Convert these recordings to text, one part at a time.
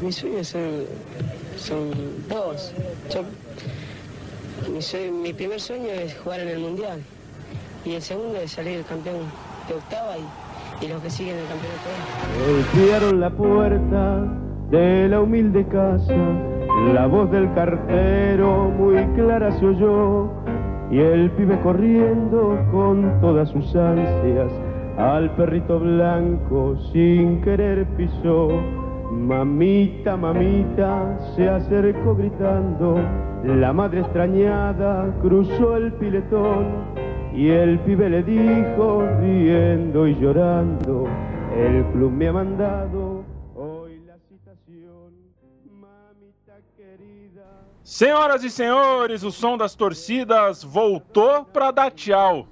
mis sueños son, son dos. Mi, mi primer sueño es jugar en el Mundial y el segundo es salir campeón de octava y, y los que siguen el campeonato. Golpearon la puerta de la humilde casa, la voz del cartero muy clara se oyó, y el pibe corriendo con todas sus ansias, al perrito blanco sin querer pisó. Mamita, mamita, se acercó gritando, la madre extrañada cruzó el piletón, y el pibe le dijo, riendo y llorando, el club me ha mandado hoy la citación, mamita querida. Senhoras e senhores, o som das torcidas voltou para dar tchau.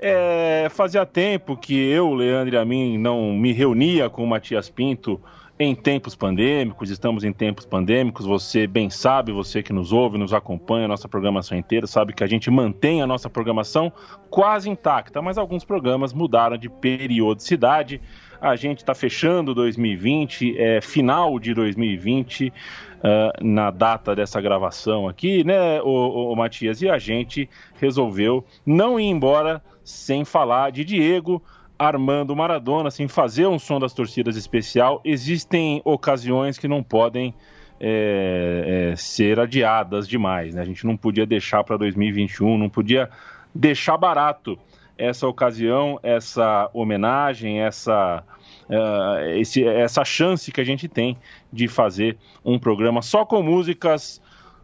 É, fazia tempo que eu, Leandro e a mim não me reunia com o Matias Pinto em tempos pandêmicos, estamos em tempos pandêmicos, você bem sabe, você que nos ouve, nos acompanha, nossa programação inteira, sabe que a gente mantém a nossa programação quase intacta, mas alguns programas mudaram de periodicidade. A gente está fechando 2020, é final de 2020, ah, na data dessa gravação aqui, né, o, Matias? E a gente resolveu não ir embora sem falar de Diego Armando Maradona, sem fazer um som das torcidas especial. Existem ocasiões que não podem é, é, ser adiadas demais, né? A gente não podia deixar para 2021, não podia deixar barato essa ocasião, essa homenagem, essa, uh, esse, essa chance que a gente tem de fazer um programa só com músicas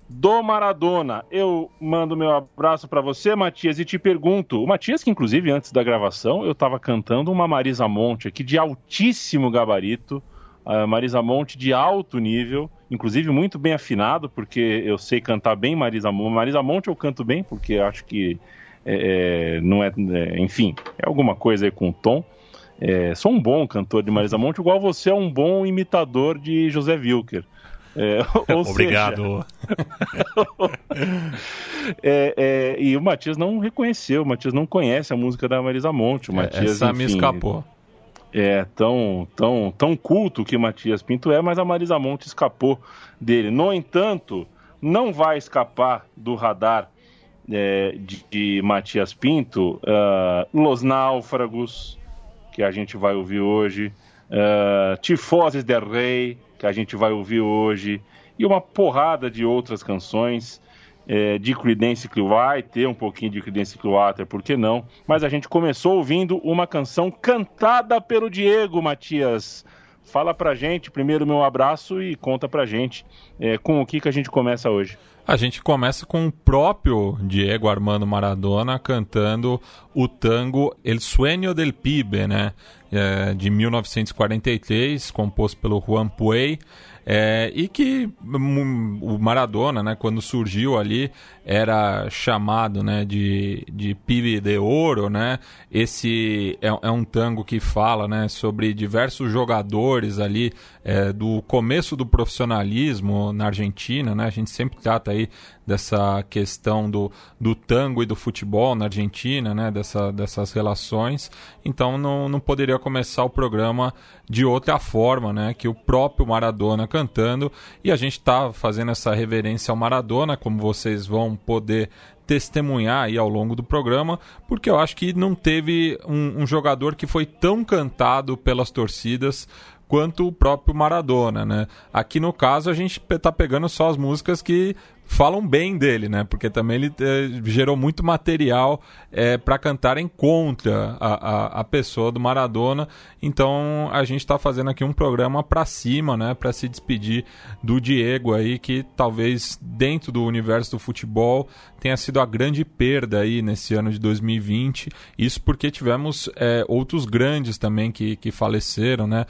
do Maradona. Eu mando meu abraço para você, Matias, e te pergunto, o Matias que inclusive antes da gravação eu estava cantando uma Marisa Monte aqui de altíssimo gabarito, a Marisa Monte de alto nível, inclusive muito bem afinado, porque eu sei cantar bem Marisa Monte. Marisa Monte eu canto bem, porque acho que é, não é, é, enfim, é alguma coisa aí com tom. É, sou um bom cantor de Marisa Monte, igual você é um bom imitador de José Wilker. É, Obrigado. é, é, e o Matias não reconheceu, o Matias não conhece a música da Marisa Monte. O Matias, Essa enfim, me escapou. É tão, tão, tão culto que Matias Pinto é, mas a Marisa Monte escapou dele. No entanto, não vai escapar do radar é, de, de Matias Pinto uh, Los Náufragos, que a gente vai ouvir hoje, uh, Tifoses del Rei, que a gente vai ouvir hoje, e uma porrada de outras canções é, de Creedence Clearwater, ter um pouquinho de Creedence Clearwater, por que não? Mas a gente começou ouvindo uma canção cantada pelo Diego Matias. Fala pra gente, primeiro meu abraço e conta pra gente é, com o que, que a gente começa hoje. A gente começa com o próprio Diego Armando Maradona cantando o tango El Sueño del Pibe, né? É, de 1943, composto pelo Juan Puey. É, e que o Maradona, né, quando surgiu ali, era chamado né, de, de Pibe de Ouro. Né? Esse é, é um tango que fala né, sobre diversos jogadores ali é, do começo do profissionalismo na Argentina. Né? A gente sempre trata aí dessa questão do, do tango e do futebol na Argentina, né? Dessa, dessas relações. Então não, não poderia começar o programa de outra forma, né? Que o próprio Maradona cantando. E a gente está fazendo essa reverência ao Maradona, como vocês vão poder testemunhar aí ao longo do programa, porque eu acho que não teve um, um jogador que foi tão cantado pelas torcidas quanto o próprio Maradona, né? Aqui no caso a gente tá pegando só as músicas que falam bem dele, né? Porque também ele é, gerou muito material é, para cantarem contra a, a, a, pessoa do Maradona. Então a gente está fazendo aqui um programa para cima, né? Para se despedir do Diego aí, que talvez dentro do universo do futebol tenha sido a grande perda aí nesse ano de 2020. Isso porque tivemos é, outros grandes também que, que faleceram, né?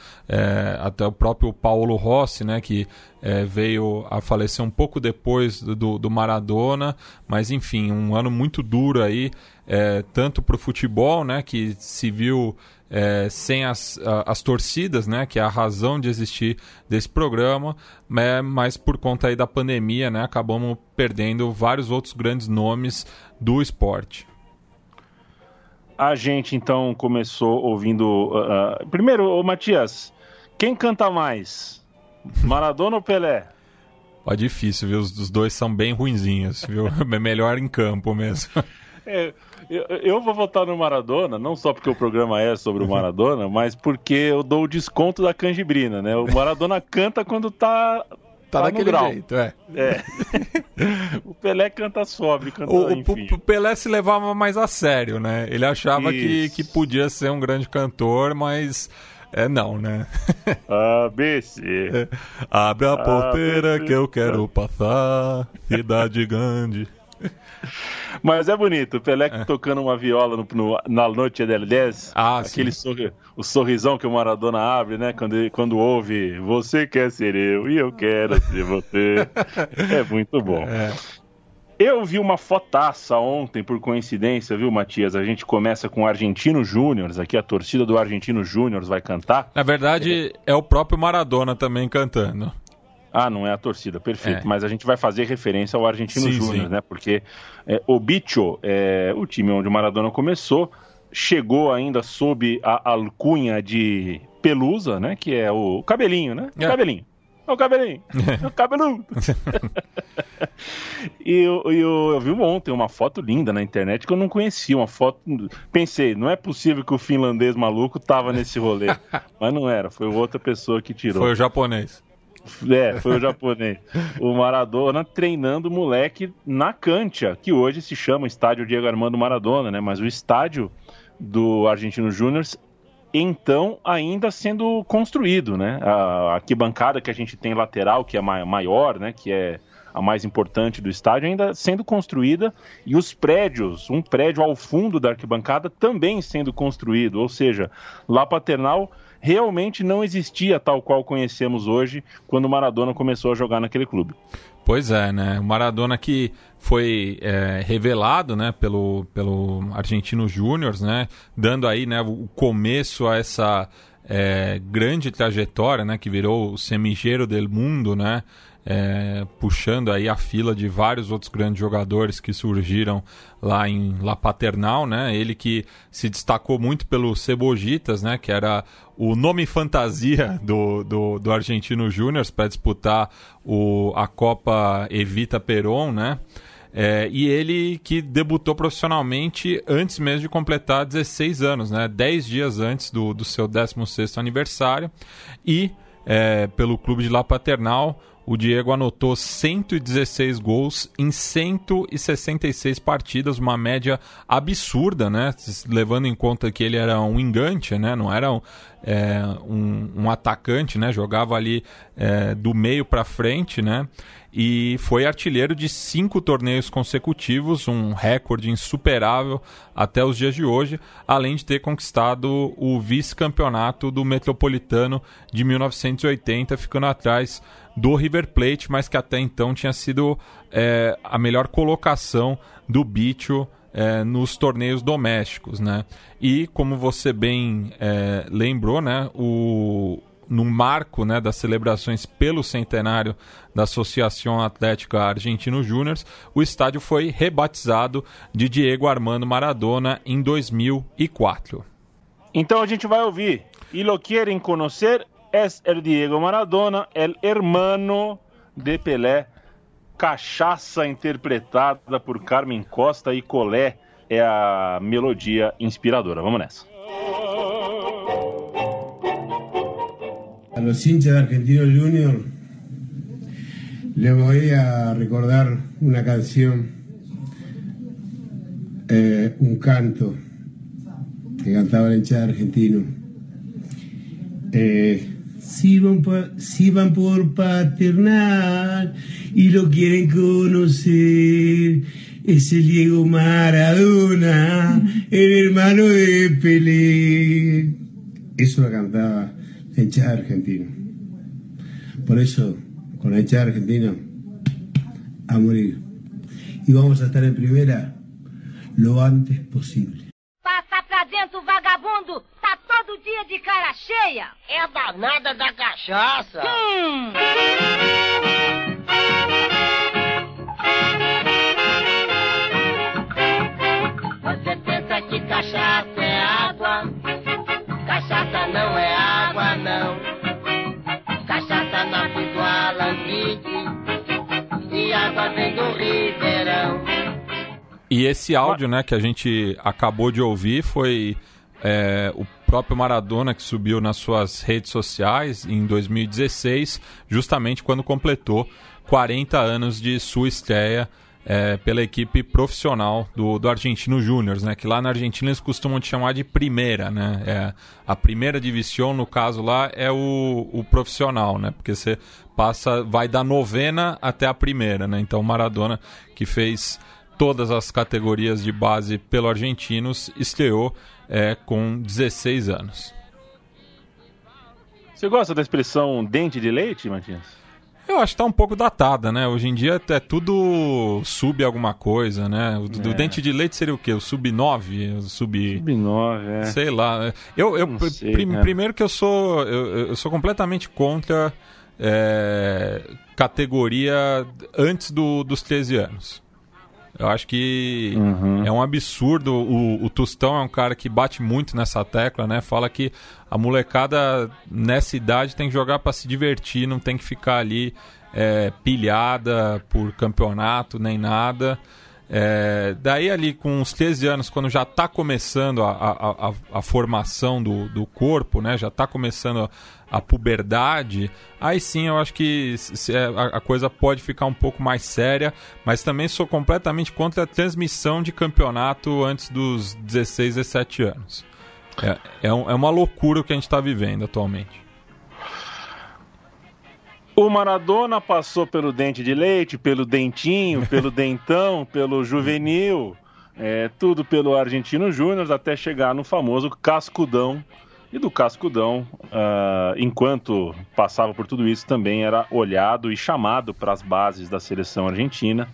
até o próprio Paulo Rossi, né? Que é, veio a falecer um pouco depois do, do, Maradona, mas enfim, um ano muito duro aí, é, tanto para o futebol, né, que se viu é, sem as, as torcidas, né, que é a razão de existir desse programa, né, mas por conta aí da pandemia, né, acabamos perdendo vários outros grandes nomes do esporte. A gente então começou ouvindo. Uh, primeiro, ô, Matias, quem canta mais? Maradona ou Pelé? Ó, difícil, viu? Os dois são bem ruinzinhos, viu? É melhor em campo mesmo. É, eu, eu, vou votar no Maradona, não só porque o programa é sobre o Maradona, mas porque eu dou o desconto da canjibrina, né? O Maradona canta quando tá. Tá, tá daquele grau. jeito, é. é. o Pelé canta sobre, canta, o, enfim. o Pelé se levava mais a sério, né? Ele achava que, que podia ser um grande cantor, mas é não, né? ABC. É. Abre a porteira que eu quero passar. Cidade grande. Mas é bonito, o Pelé é. tocando uma viola no, no, na Noite del 10. Ah, aquele sorri, o sorrisão que o Maradona abre, né? Quando, quando ouve Você quer ser eu e eu quero ser você. é muito bom. É. Eu vi uma fotaça ontem, por coincidência, viu, Matias? A gente começa com o Argentino Júnior, aqui a torcida do Argentino Júnior vai cantar. Na verdade, é... é o próprio Maradona também cantando. Ah, não é a torcida, perfeito. É. Mas a gente vai fazer referência ao Argentino Júnior, né? Porque é, o Bicho, é, o time onde o Maradona começou, chegou ainda sob a alcunha de Pelusa, né? Que é o cabelinho, né? O é. cabelinho. É o cabelinho. É o cabeludo. e eu, eu, eu vi ontem uma foto linda na internet que eu não conhecia. Uma foto. Pensei, não é possível que o finlandês maluco tava nesse rolê. Mas não era, foi outra pessoa que tirou. Foi o japonês. É, foi o japonês. O Maradona treinando o moleque na Cantia, que hoje se chama Estádio Diego Armando Maradona, né? Mas o estádio do Argentino Júnior então ainda sendo construído, né? A arquibancada que a gente tem lateral, que é maior, né? Que é a mais importante do estádio, ainda sendo construída e os prédios, um prédio ao fundo da arquibancada também sendo construído, ou seja, lá Paternal realmente não existia tal qual conhecemos hoje quando Maradona começou a jogar naquele clube. Pois é, né? O Maradona que foi é, revelado, né, pelo, pelo Argentino Júnior, né, dando aí, né, o começo a essa é, grande trajetória, né, que virou o semigeiro del mundo, né, é, puxando aí a fila de vários outros grandes jogadores que surgiram lá em La Paternal, né? Ele que se destacou muito pelo Cebojitas, né? Que era o nome fantasia do, do, do Argentino Júnior para disputar o, a Copa Evita Peron, né? É, e ele que debutou profissionalmente antes mesmo de completar 16 anos, né? 10 dias antes do, do seu 16º aniversário. E é, pelo clube de La Paternal, o Diego anotou 116 gols em 166 partidas, uma média absurda, né? Levando em conta que ele era um engante, né? Não era um, é, um, um atacante, né? Jogava ali é, do meio para frente, né? E foi artilheiro de cinco torneios consecutivos, um recorde insuperável até os dias de hoje, além de ter conquistado o vice-campeonato do Metropolitano de 1980, ficando atrás do River Plate, mas que até então tinha sido é, a melhor colocação do Bicho é, nos torneios domésticos, né? E como você bem é, lembrou, né, o, no marco né, das celebrações pelo centenário da Associação Atlética Argentino Júnior, o estádio foi rebatizado de Diego Armando Maradona em 2004. Então a gente vai ouvir E lo quieren conocer es el Diego Maradona, el hermano de Pelé. Cachaça interpretada por Carmen Costa e Colé é a melodia inspiradora. Vamos nessa. A los hinchas de Argentino Junior les voy a recordar una canción, eh, un canto que cantaba el hincha de Argentino. Eh, si van, si van por paternal y lo quieren conocer, es el Diego Maradona, el hermano de Pelé. Eso lo cantaba la hinchada argentina. Por eso, con la hinchada argentina, a morir. Y vamos a estar en primera lo antes posible. Passa pra dentro, vagabundo! Tá todo dia de cara cheia! É a danada da cachaça! Hum. Você pensa que cachaça é água? Cachaça não é água, do Ribeirão. E esse áudio, né, que a gente acabou de ouvir foi é, o próprio Maradona que subiu nas suas redes sociais em 2016, justamente quando completou 40 anos de sua estreia é, pela equipe profissional do, do Argentino Júnior, né? Que lá na Argentina eles costumam te chamar de primeira, né? É, a primeira divisão, no caso lá, é o, o profissional, né? Porque você passa, vai da novena até a primeira, né? Então Maradona, que fez todas as categorias de base pelo Argentinos, estreou é, com 16 anos. Você gosta da expressão dente de leite, Matias? Eu acho que tá um pouco datada, né? Hoje em dia é tudo sub alguma coisa, né? O do é. dente de leite seria o quê? O sub 9? O sub... Sub 9, é. Sei lá. Eu, eu sei, prim, é. primeiro que eu sou eu, eu sou completamente contra é, categoria antes do, dos 13 anos. Eu acho que uhum. é um absurdo. O, o Tostão é um cara que bate muito nessa tecla, né? Fala que a molecada nessa idade tem que jogar para se divertir, não tem que ficar ali é, pilhada por campeonato nem nada. É, daí ali com uns 13 anos, quando já está começando a, a, a, a, formação do, do corpo, né? Já está começando a puberdade, aí sim eu acho que é, a, coisa pode ficar um pouco mais séria, mas também sou completamente contra a transmissão de campeonato antes dos 16, 17 anos. É, é, um, é uma loucura o que a gente está vivendo atualmente. O Maradona passou pelo dente de leite, pelo dentinho, pelo dentão, pelo juvenil, é, tudo pelo Argentino Júnior, até chegar no famoso cascudão e do Cascudão, uh, enquanto passava por tudo isso, também era olhado e chamado para as bases da seleção argentina.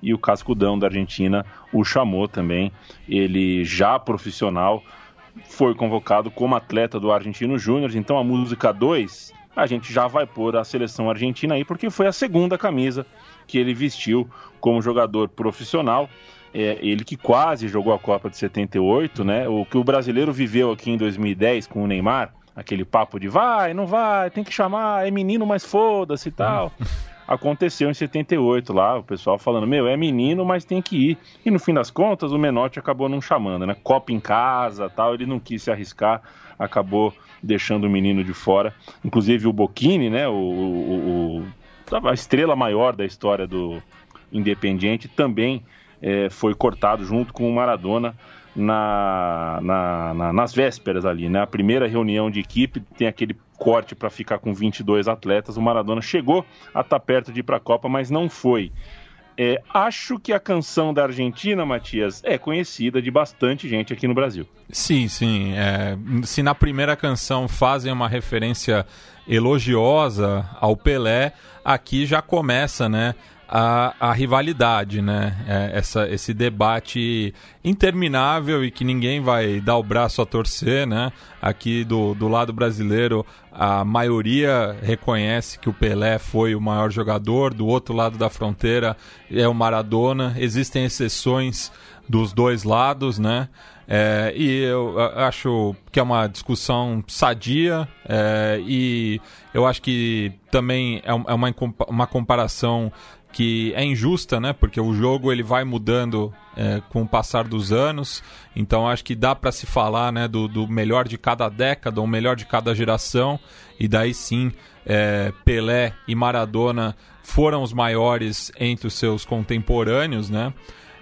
E o Cascudão da Argentina o chamou também. Ele, já profissional, foi convocado como atleta do Argentino Júnior. Então a música 2 a gente já vai pôr a seleção argentina aí, porque foi a segunda camisa que ele vestiu como jogador profissional é, ele que quase jogou a Copa de 78, né? O que o brasileiro viveu aqui em 2010 com o Neymar, aquele papo de vai, não vai, tem que chamar, é menino, mas foda-se e tal. Aconteceu em 78 lá, o pessoal falando, meu, é menino, mas tem que ir. E no fim das contas, o Menotti acabou não chamando, né? Copa em casa tal, ele não quis se arriscar, acabou deixando o menino de fora. Inclusive o Bocchini, né? O, o, o a estrela maior da história do Independiente também é, foi cortado junto com o Maradona na, na, na, nas vésperas ali, né? A primeira reunião de equipe tem aquele corte para ficar com 22 atletas. O Maradona chegou a estar tá perto de ir para a Copa, mas não foi. É, acho que a canção da Argentina, Matias, é conhecida de bastante gente aqui no Brasil. Sim, sim. É, se na primeira canção fazem uma referência elogiosa ao Pelé, aqui já começa, né? A, a rivalidade, né? É, essa, esse debate interminável e que ninguém vai dar o braço a torcer, né? Aqui do, do lado brasileiro, a maioria reconhece que o Pelé foi o maior jogador, do outro lado da fronteira é o Maradona. Existem exceções dos dois lados, né? É, e eu acho que é uma discussão sadia é, e eu acho que também é, é uma, uma comparação que é injusta, né? Porque o jogo ele vai mudando é, com o passar dos anos. Então acho que dá para se falar, né, do, do, melhor de cada década, o melhor de cada geração. E daí sim, é, Pelé e Maradona foram os maiores entre os seus contemporâneos, né?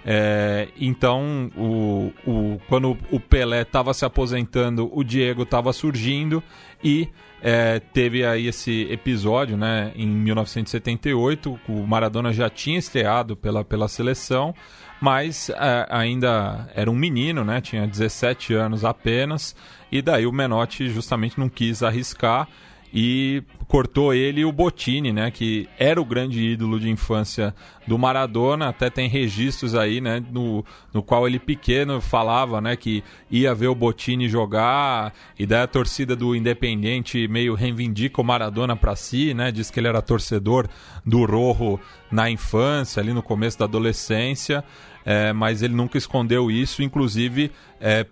É, então, o, o, quando o Pelé estava se aposentando, o Diego estava surgindo e é, teve aí esse episódio, né, em 1978, o Maradona já tinha estreado pela, pela seleção, mas é, ainda era um menino, né, tinha 17 anos apenas, e daí o Menotti justamente não quis arriscar e cortou ele o Botini, né, que era o grande ídolo de infância do Maradona, até tem registros aí, né, no, no qual ele pequeno falava, né, que ia ver o Botini jogar, e daí a torcida do Independente meio reivindica o Maradona para si, né, diz que ele era torcedor do Rojo na infância, ali no começo da adolescência, é, mas ele nunca escondeu isso, inclusive é,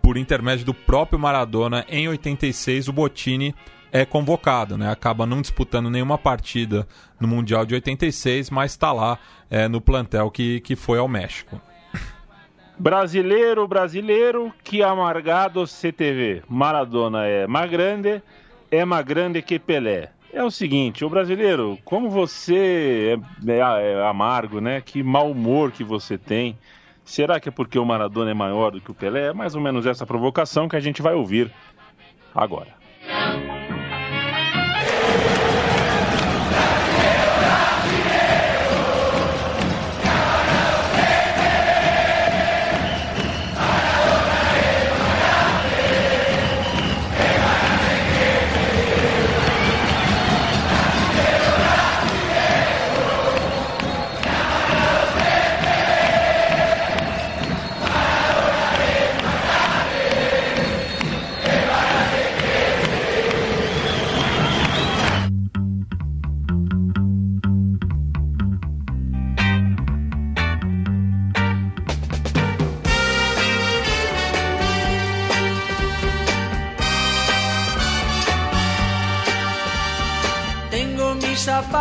por intermédio do próprio Maradona, em 86 o Botini é convocado, né? Acaba não disputando nenhuma partida no Mundial de 86, mas está lá é, no plantel que, que foi ao México. Brasileiro, brasileiro, que amargado CTV. Maradona é mais grande, é mais grande que Pelé. É o seguinte, o brasileiro, como você é, é, é amargo, né? Que mau humor que você tem. Será que é porque o Maradona é maior do que o Pelé? É mais ou menos essa provocação que a gente vai ouvir agora.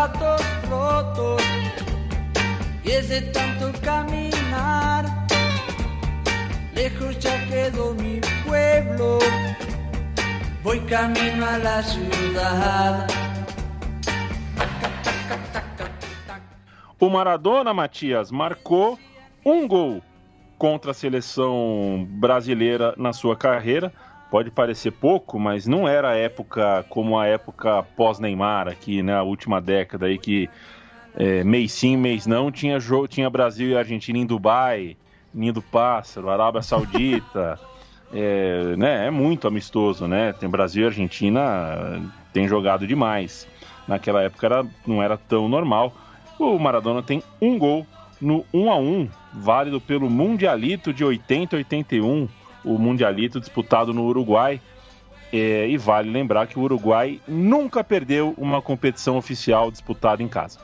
Zapatos rotos y es de tanto caminar. Lejos ya quedó mi pueblo, voy camino a la ciudad. O Maradona, Matias, marcou um gol contra a seleção brasileira na sua carreira pode parecer pouco, mas não era a época como a época pós-Neymar aqui, né? A última década aí que é, mês sim, mês não, tinha, jogo, tinha Brasil e Argentina em Dubai, Ninho do Pássaro, Arábia Saudita. é, né, é muito amistoso, né? Tem Brasil e Argentina tem jogado demais. Naquela época era, não era tão normal. O Maradona tem um gol no 1 a 1 válido pelo Mundialito de 80 81 o Mundialito disputado no Uruguai. É, e vale lembrar que o Uruguai nunca perdeu uma competição oficial disputada em casa.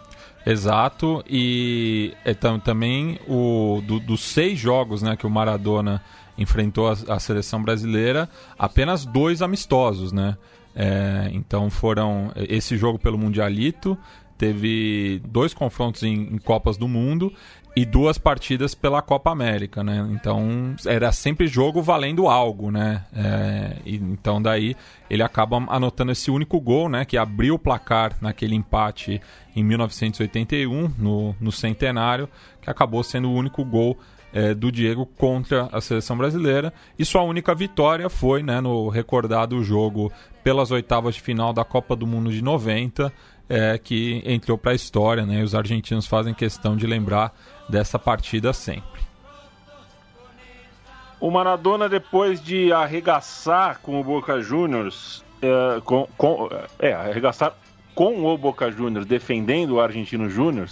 Exato, e é, também o, do, dos seis jogos né, que o Maradona enfrentou a, a seleção brasileira, apenas dois amistosos, né? É, então foram esse jogo pelo Mundialito, teve dois confrontos em, em Copas do Mundo e duas partidas pela Copa América, né? Então era sempre jogo valendo algo, né? É, então daí ele acaba anotando esse único gol, né? Que abriu o placar naquele empate em 1981 no, no centenário, que acabou sendo o único gol é, do Diego contra a seleção brasileira. E sua única vitória foi né, no recordado jogo pelas oitavas de final da Copa do Mundo de 90, é, que entrou para a história, né? Os argentinos fazem questão de lembrar dessa partida sempre. O Maradona, depois de arregaçar com o Boca Juniors, é, com, com, é, arregaçar com o Boca Juniors defendendo o Argentino Júnior,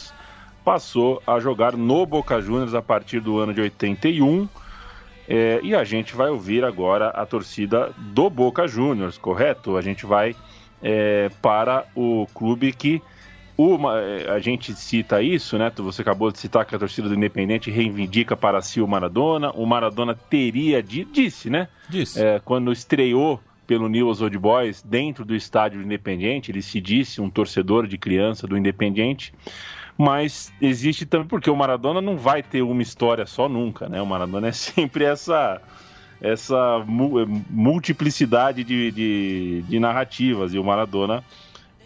passou a jogar no Boca Juniors a partir do ano de 81. É, e a gente vai ouvir agora a torcida do Boca Juniors, correto? A gente vai é, para o clube que uma, é, a gente cita isso, né? Você acabou de citar que a torcida do Independente reivindica para si o Maradona. O Maradona teria disse, né? Disse. É, quando estreou pelo News Old Boys dentro do estádio do Independente, ele se disse um torcedor de criança do Independente. Mas existe também porque o Maradona não vai ter uma história só nunca, né? O Maradona é sempre essa essa multiplicidade de, de, de narrativas e o Maradona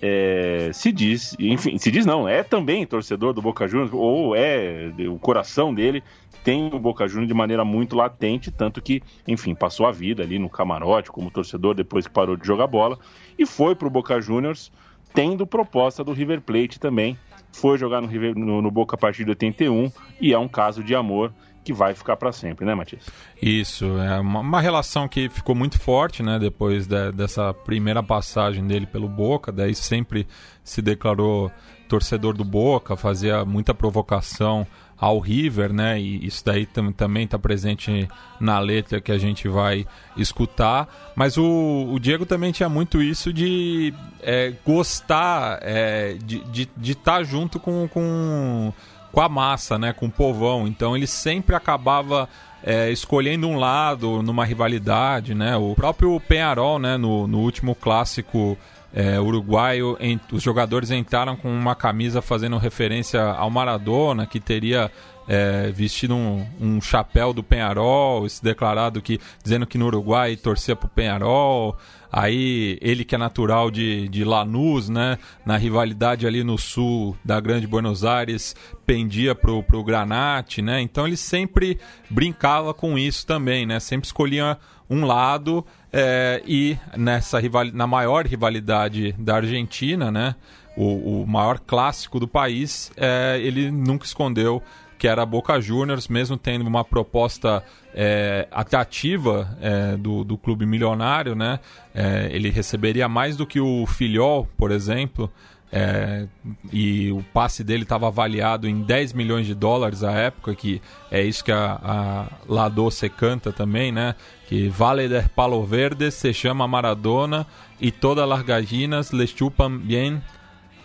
é, se diz, enfim, se diz não, é também torcedor do Boca Juniors, ou é o coração dele tem o Boca Juniors de maneira muito latente, tanto que, enfim, passou a vida ali no camarote como torcedor depois que parou de jogar bola e foi para o Boca Juniors tendo proposta do River Plate também. Foi jogar no, River, no, no Boca a partir de 81 e é um caso de amor que vai ficar para sempre, né, Matias? Isso, é uma, uma, relação que ficou muito forte, né, depois de, dessa primeira passagem dele pelo Boca, daí sempre se declarou torcedor do Boca, fazia muita provocação ao River, né? E isso daí tam, também está presente na letra que a gente vai escutar. Mas o, o Diego também tinha muito isso de é, gostar é, de estar tá junto com, com com a massa, né, com o povão. Então ele sempre acabava é, escolhendo um lado numa rivalidade, né? O próprio Penharol, né, no, no último clássico é, uruguaio, em, os jogadores entraram com uma camisa fazendo referência ao Maradona, que teria é, vestindo um, um, chapéu do Penharol, se declarado que dizendo que no Uruguai torcia pro Penharol. Aí ele que é natural de, de Lanús, né? Na rivalidade ali no sul da Grande Buenos Aires, pendia pro, pro Granate, né? Então ele sempre brincava com isso também, né? Sempre escolhia um lado é, e nessa rival, na maior rivalidade da Argentina, né? O, o maior clássico do país, é, ele nunca escondeu que era a Boca Juniors, mesmo tendo uma proposta é, atrativa é, do, do clube milionário, né? É, ele receberia mais do que o Filhol, por exemplo, é, e o passe dele estava avaliado em 10 milhões de dólares à época, que é isso que a, a La Doce canta também, né? Que vale der palo verde se chama Maradona e todas las gallinas le chupan bien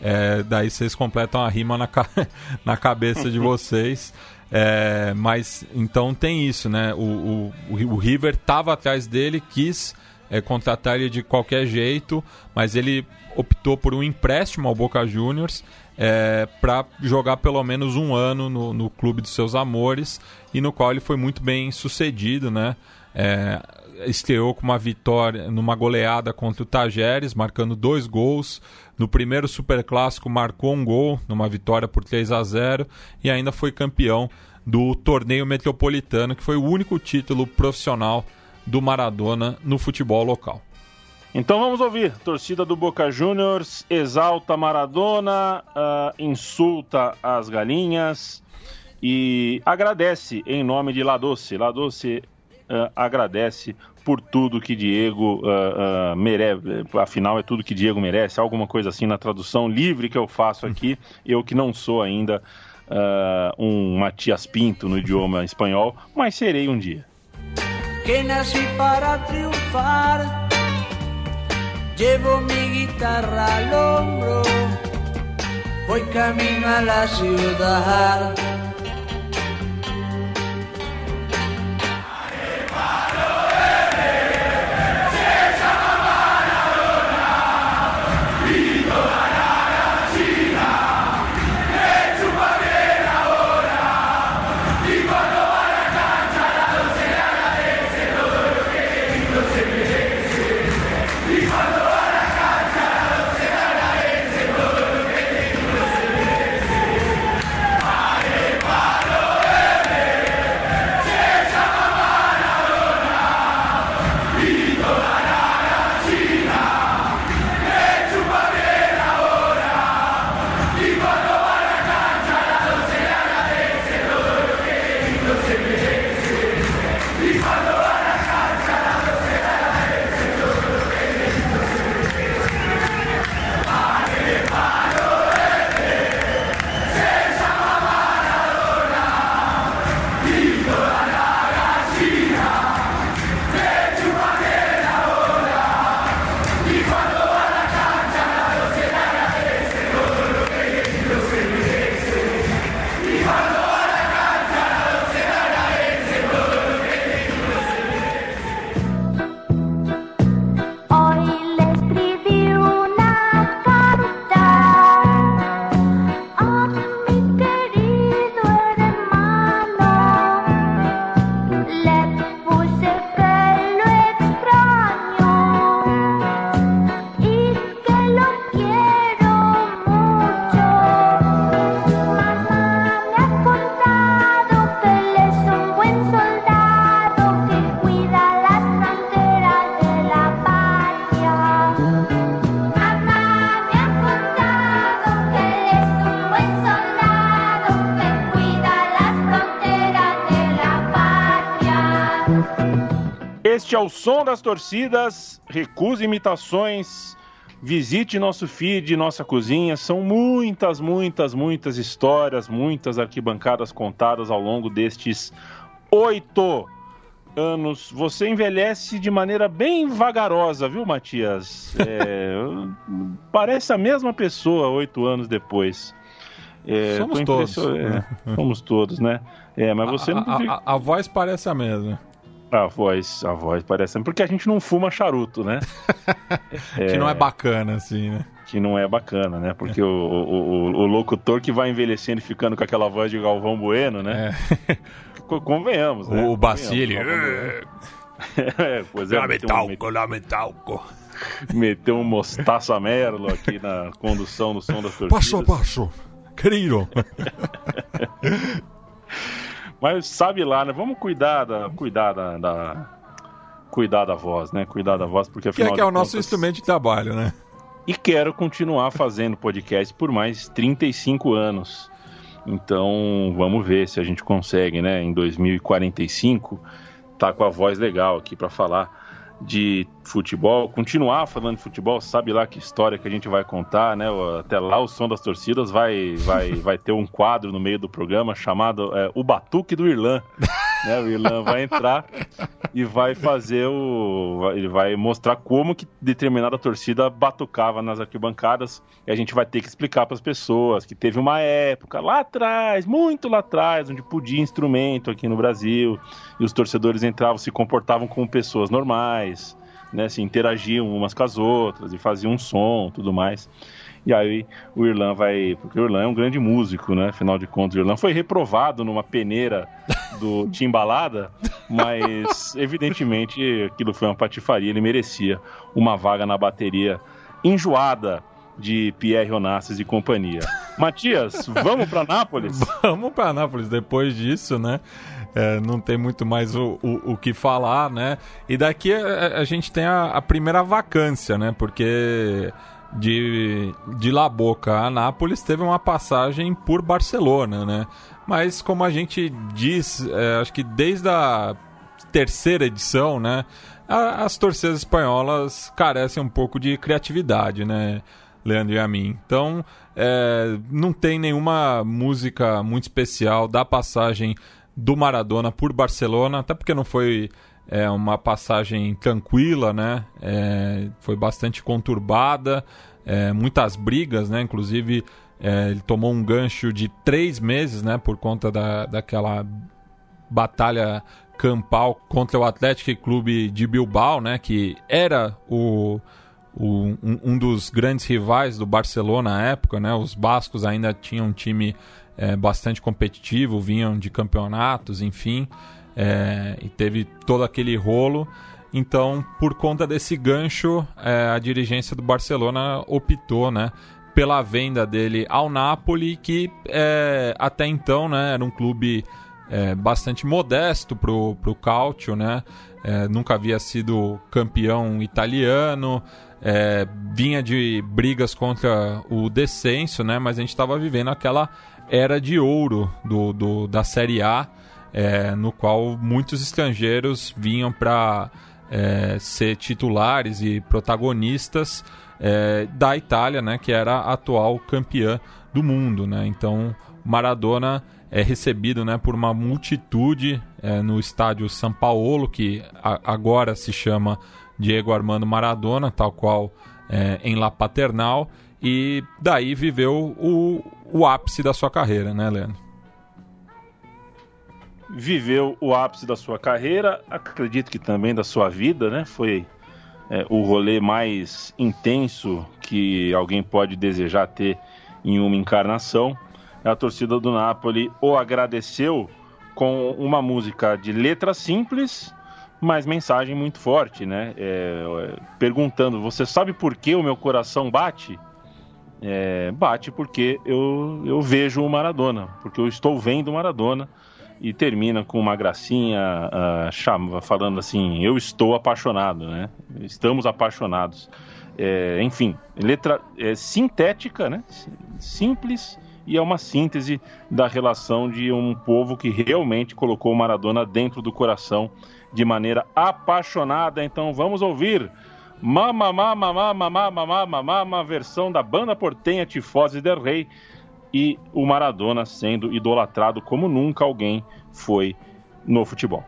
é, daí vocês completam a rima na, ca... na cabeça de vocês. É, mas então tem isso, né? O, o, o River estava atrás dele, quis é, contratar ele de qualquer jeito, mas ele optou por um empréstimo ao Boca Juniors é, para jogar pelo menos um ano no, no clube dos seus amores e no qual ele foi muito bem sucedido, né? Estreou com uma vitória numa goleada contra o Tajeres, marcando dois gols. No primeiro Superclássico marcou um gol numa vitória por 3 a 0 e ainda foi campeão do torneio metropolitano, que foi o único título profissional do Maradona no futebol local. Então vamos ouvir. Torcida do Boca Juniors exalta Maradona, uh, insulta as galinhas e agradece em nome de Ladoce. Ladoce uh, agradece por tudo que Diego uh, uh, merece, afinal é tudo que Diego merece, alguma coisa assim na tradução livre que eu faço aqui, eu que não sou ainda uh, um Matias Pinto no idioma espanhol, mas serei um dia. Que nasci para triunfar, llevo mi guitarra al hombro, voy camino a la ciudad. É o som das torcidas. Recuse imitações. Visite nosso feed, nossa cozinha. São muitas, muitas, muitas histórias, muitas arquibancadas contadas ao longo destes oito anos. Você envelhece de maneira bem vagarosa, viu, Matias? É, parece a mesma pessoa oito anos depois. É, somos todos. É, somos todos, né? É, mas você a, não. A, a, a voz parece a mesma. A voz, a voz parece. Porque a gente não fuma charuto, né? é... Que não é bacana, assim, né? que não é bacana, né? Porque o, o, o, locutor que vai envelhecendo e ficando com aquela voz de Galvão Bueno, né? É. Convenhamos, né? O Bacilli. é, pois é. Lamentalco, lamentalco. Meteu um mostaça merlo aqui na condução do som das torcidas. Passo a passo, querido. Mas sabe lá, né? Vamos cuidar da, cuidar da, da, cuidar da voz, né? Cuidar da voz, porque afinal que é, que é o nosso instrumento de trabalho, né? E quero continuar fazendo podcast por mais 35 anos. Então, vamos ver se a gente consegue, né? Em 2045, tá com a voz legal aqui para falar de futebol, continuar falando de futebol, sabe lá que história que a gente vai contar, né? Até lá o som das torcidas vai vai vai ter um quadro no meio do programa chamado é, o Batuque do Irlã. né? O Irlã vai entrar e vai fazer o ele vai mostrar como que determinada torcida batucava nas arquibancadas e a gente vai ter que explicar para as pessoas que teve uma época lá atrás, muito lá atrás, onde podia instrumento aqui no Brasil e os torcedores entravam, se comportavam como pessoas normais né, se interagiam umas com as outras e faziam um som tudo mais. E aí o Irlan vai. Porque o Irlan é um grande músico, né? Afinal de contas, o Irlan foi reprovado numa peneira do Timbalada, mas evidentemente aquilo foi uma patifaria, ele merecia uma vaga na bateria enjoada de Pierre Onassis e companhia. Matias, vamos para Nápoles? Vamos para Nápoles depois disso, né? É, não tem muito mais o, o, o, que falar, né? E daqui a, a gente tem a, a, primeira vacância, né? Porque de, de La Boca a Nápoles teve uma passagem por Barcelona, né? Mas como a gente diz, é, acho que desde a terceira edição, né? A, as torcidas espanholas carecem um pouco de criatividade, né? Leandro e a mim. Então, é, não tem nenhuma música muito especial da passagem do Maradona por Barcelona, até porque não foi é, uma passagem tranquila, né? É, foi bastante conturbada, é, muitas brigas, né? Inclusive é, ele tomou um gancho de três meses, né? Por conta da, daquela batalha campal contra o Atlético Clube de Bilbao, né? Que era o, o um, um, dos grandes rivais do Barcelona na época, né? Os bascos ainda tinham um time é, bastante competitivo, vinham de campeonatos, enfim, é, e teve todo aquele rolo. Então, por conta desse gancho, é, a dirigência do Barcelona optou, né, pela venda dele ao Napoli, que é, até então, né, era um clube é, bastante modesto pro pro Calcio, né? É, nunca havia sido campeão italiano, é, vinha de brigas contra o descenso, né? Mas a gente estava vivendo aquela era de ouro do, do da Série A, é, no qual muitos estrangeiros vinham para é, ser titulares e protagonistas é, da Itália, né, que era a atual campeã do mundo. Né? Então, Maradona é recebido né, por uma multitude é, no estádio São Paulo, que a, agora se chama Diego Armando Maradona, tal qual é, em La Paternal, e daí viveu o, o ápice da sua carreira, né, Leandro? Viveu o ápice da sua carreira, acredito que também da sua vida, né? Foi é, o rolê mais intenso que alguém pode desejar ter em uma encarnação. A torcida do Napoli o agradeceu com uma música de letra simples, mas mensagem muito forte, né? É, perguntando: Você sabe por que o meu coração bate? é, bate porque eu, eu vejo o Maradona, porque eu estou vendo o Maradona e termina com uma gracinha uh, chama, falando assim, eu estou apaixonado, né? Estamos apaixonados. É, enfim, letra é, sintética, né? Simples e é uma síntese da relação de um povo que realmente colocou o Maradona dentro do coração de maneira apaixonada. Então vamos ouvir Mama, mama, mama, mama, mama, mama, versão da banda portenha Tifose del Rey e o Maradona sendo idolatrado como nunca alguém foi no futebol.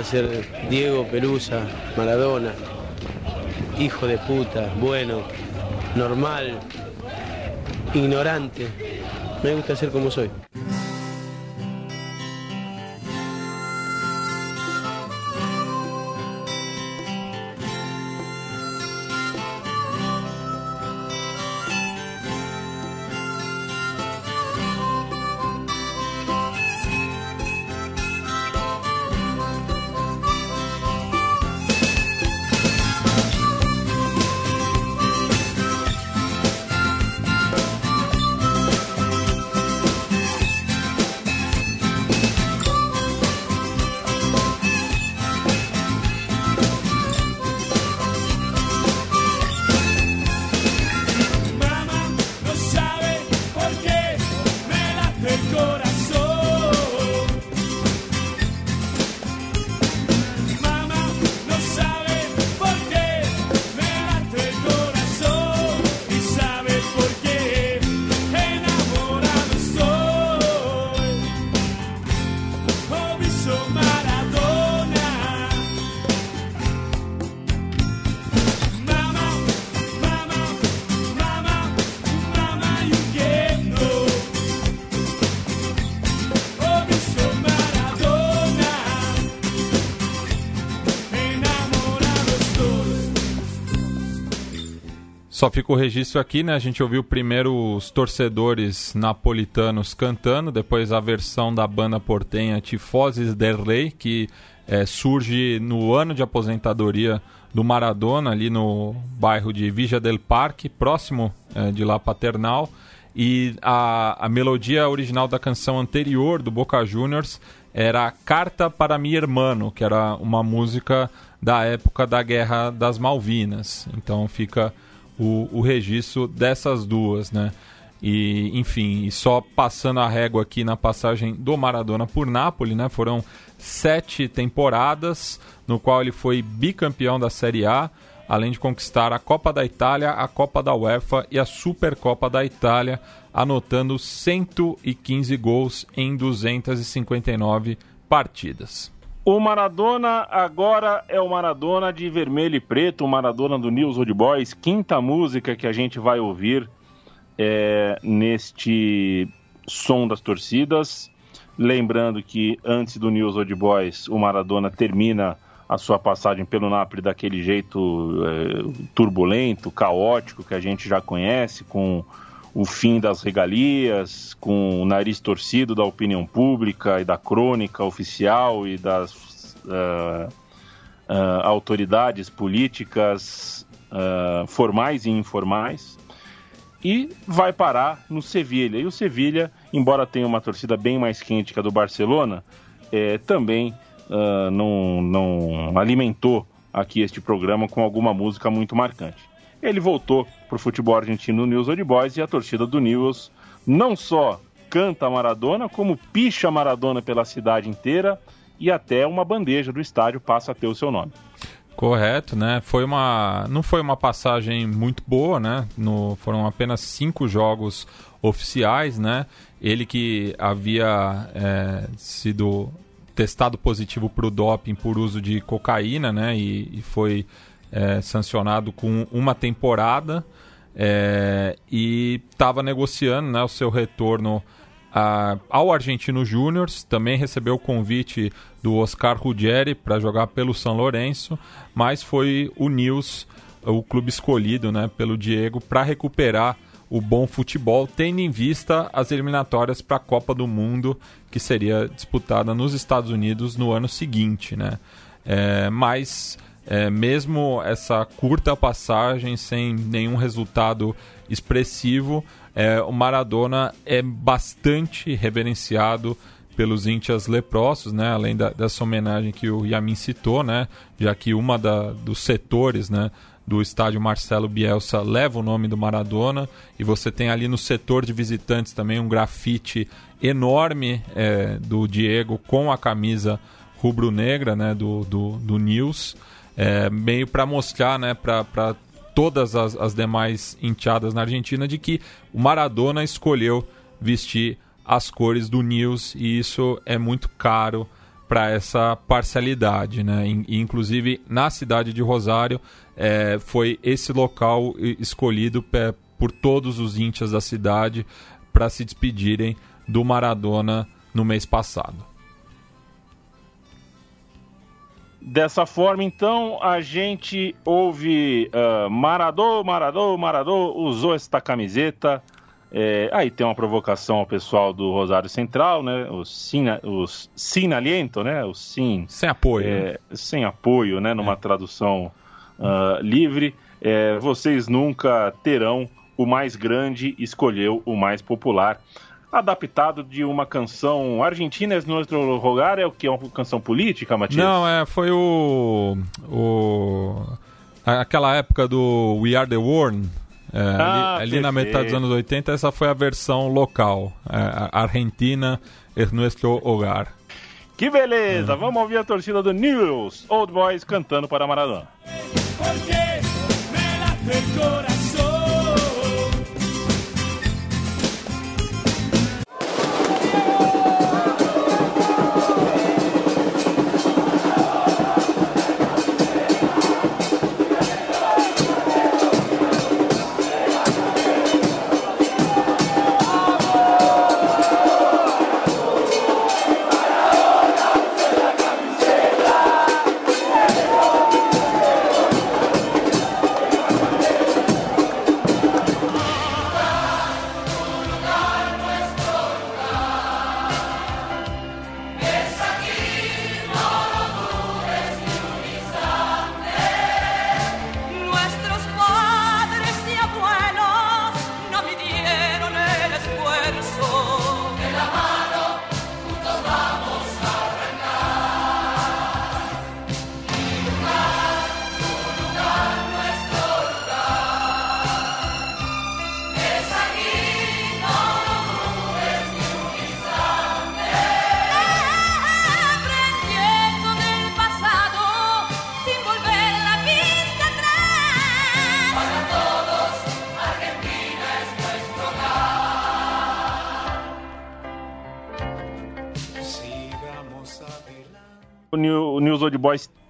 Gusta ser Diego Pelusa, Maradona, hijo de puta, bueno, normal, ignorante. Me gusta ser como soy. Só fica o registro aqui, né? A gente ouviu primeiro os torcedores napolitanos cantando, depois a versão da banda portenha Tifoses del Rey, que é, surge no ano de aposentadoria do Maradona, ali no bairro de Villa del Parque, próximo é, de lá Paternal. E a, a melodia original da canção anterior do Boca Juniors era Carta para Mi Hermano, que era uma música da época da Guerra das Malvinas. Então fica o, o registro dessas duas, né? E, enfim, e só passando a régua aqui na passagem do Maradona por Nápoles, né? Foram sete temporadas, no qual ele foi bicampeão da Série A, além de conquistar a Copa da Itália, a Copa da UEFA e a Supercopa da Itália, anotando 115 gols em 259 partidas. O Maradona agora é o Maradona de vermelho e preto, o Maradona do News Old Boys, quinta música que a gente vai ouvir é, neste som das torcidas. Lembrando que antes do News Old Boys, o Maradona termina a sua passagem pelo Napoli daquele jeito é, turbulento, caótico que a gente já conhece, com o fim das regalias, com o nariz torcido da opinião pública e da crônica oficial e das uh, uh, autoridades políticas uh, formais e informais. E vai parar no Sevilha. E o Sevilha, embora tenha uma torcida bem mais quente que a do Barcelona, é, também não, não alimentou aqui este programa com alguma música muito marcante. Ele voltou para o futebol argentino no News Old Boys e a torcida do News não só canta Maradona, como picha Maradona pela cidade inteira e até uma bandeja do estádio passa a ter o seu nome. Correto, né? Foi uma, não foi uma passagem muito boa, né? No, foram apenas cinco jogos oficiais, né? Ele que havia é, sido testado positivo para o doping por uso de cocaína, né? E, e foi é, sancionado com uma temporada é, e estava negociando né, o seu retorno a, ao Argentino Júnior. Também recebeu o convite do Oscar Ruggeri para jogar pelo São Lourenço, mas foi o Nils, o clube escolhido né, pelo Diego, para recuperar o bom futebol, tendo em vista as eliminatórias para a Copa do Mundo, que seria disputada nos Estados Unidos no ano seguinte. Né? É, mas é, mesmo essa curta passagem sem nenhum resultado expressivo, é, o Maradona é bastante reverenciado pelos íntias leprosos, né? além da, dessa homenagem que o Yamin citou, né? já que uma da, dos setores né? do estádio Marcelo Bielsa leva o nome do Maradona, e você tem ali no setor de visitantes também um grafite enorme é, do Diego com a camisa rubro-negra né? do, do, do é, meio para mostrar né, para todas as, as demais enteadas na Argentina de que o Maradona escolheu vestir as cores do News e isso é muito caro para essa parcialidade, né? E, inclusive na cidade de Rosário é, foi esse local escolhido por todos os índios da cidade para se despedirem do Maradona no mês passado. Dessa forma, então, a gente ouve uh, Maradô, Maradô, Maradô usou esta camiseta. É, aí tem uma provocação ao pessoal do Rosário Central, né? Os, sina, os sin aliento, né? Os sim. Sem apoio. É, né? Sem apoio, né? Numa é. tradução uh, livre. É, vocês nunca terão o mais grande, escolheu o mais popular adaptado de uma canção argentina é Nuestro Rogar, é o que? É uma canção política, Matias? Não, é, foi o, o... aquela época do We Are The World, é, ah, ali, ali na metade dos anos 80, essa foi a versão local, é, Argentina é Nuestro Hogar. Que beleza! Vamos ouvir a torcida do News Old Boys cantando para Maradona. Porque me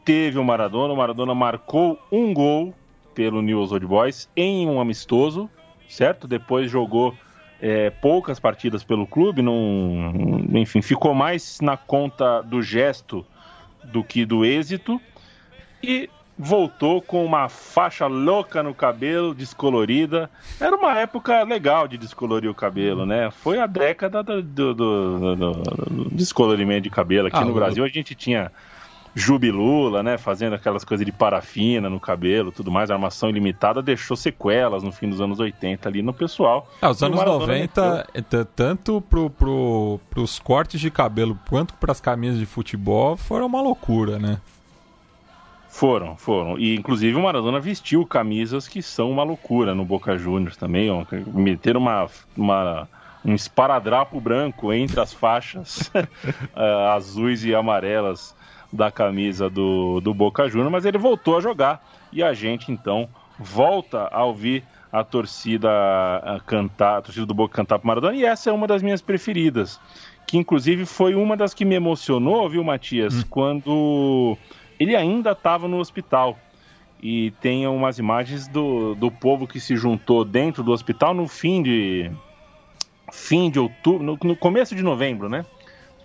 teve o Maradona. O Maradona marcou um gol pelo News Old Boys em um amistoso, certo? Depois jogou é, poucas partidas pelo clube, não, enfim, ficou mais na conta do gesto do que do êxito. E voltou com uma faixa louca no cabelo, descolorida. Era uma época legal de descolorir o cabelo, né? Foi a década do, do, do, do descolorimento de cabelo. Aqui ah, no Brasil a gente tinha Jubilula, né? Fazendo aquelas coisas de parafina no cabelo, tudo mais, armação ilimitada, deixou sequelas no fim dos anos 80 ali no pessoal. É, os anos 90, meteu... tanto pro, pro, pros cortes de cabelo quanto para as camisas de futebol, foram uma loucura, né? Foram, foram. E inclusive o Maradona vestiu camisas que são uma loucura no Boca Juniors também. Ó, meter uma, uma, um esparadrapo branco entre as faixas uh, azuis e amarelas da camisa do, do Boca Juniors, mas ele voltou a jogar e a gente então volta a ouvir a torcida a cantar, a torcida do Boca cantar para Maradona e essa é uma das minhas preferidas, que inclusive foi uma das que me emocionou, viu, Matias, hum. quando ele ainda estava no hospital. E tem umas imagens do, do povo que se juntou dentro do hospital no fim de fim de outubro, no, no começo de novembro, né?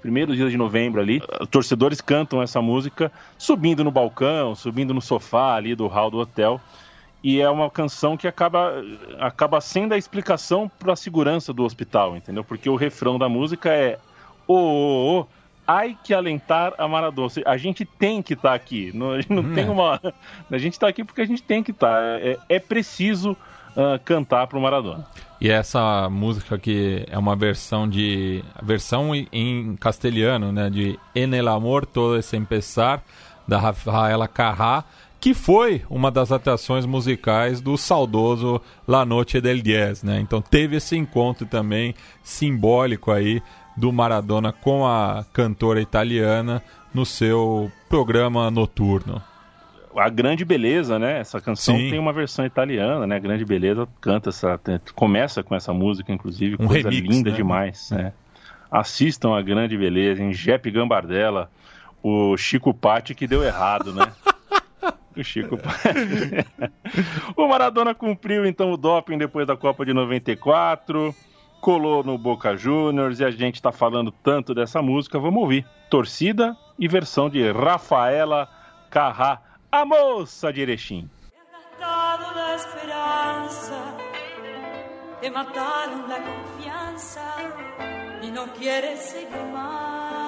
Primeiros dias de novembro ali, torcedores cantam essa música subindo no balcão, subindo no sofá ali do hall do hotel. E é uma canção que acaba, acaba sendo a explicação para a segurança do hospital, entendeu? Porque o refrão da música é ô, ô, ô, ai que alentar a Maradona. A gente tem que estar tá aqui. Não, a gente não hum, tem é. uma. A gente está aqui porque a gente tem que estar. Tá. É, é preciso uh, cantar para o Maradona. E essa música que é uma versão de versão em castelhano, né, de En el amor todo es empezar da Rafaela Carrá, que foi uma das atrações musicais do saudoso La Noche del Diez, né? Então teve esse encontro também simbólico aí do Maradona com a cantora italiana no seu programa noturno a Grande Beleza, né? Essa canção Sim. tem uma versão italiana, né? A Grande Beleza canta essa. Começa com essa música, inclusive, um coisa remix, linda né? demais. Né? Assistam a Grande Beleza em Jeppe Gambardella. o Chico Patti que deu errado, né? o Chico Patti. o Maradona cumpriu então o doping depois da Copa de 94, colou no Boca Juniors e a gente tá falando tanto dessa música, vamos ouvir. Torcida e versão de Rafaela Carrá, a moça de Erechim. Te mataron la confianza y no quieres seguir más.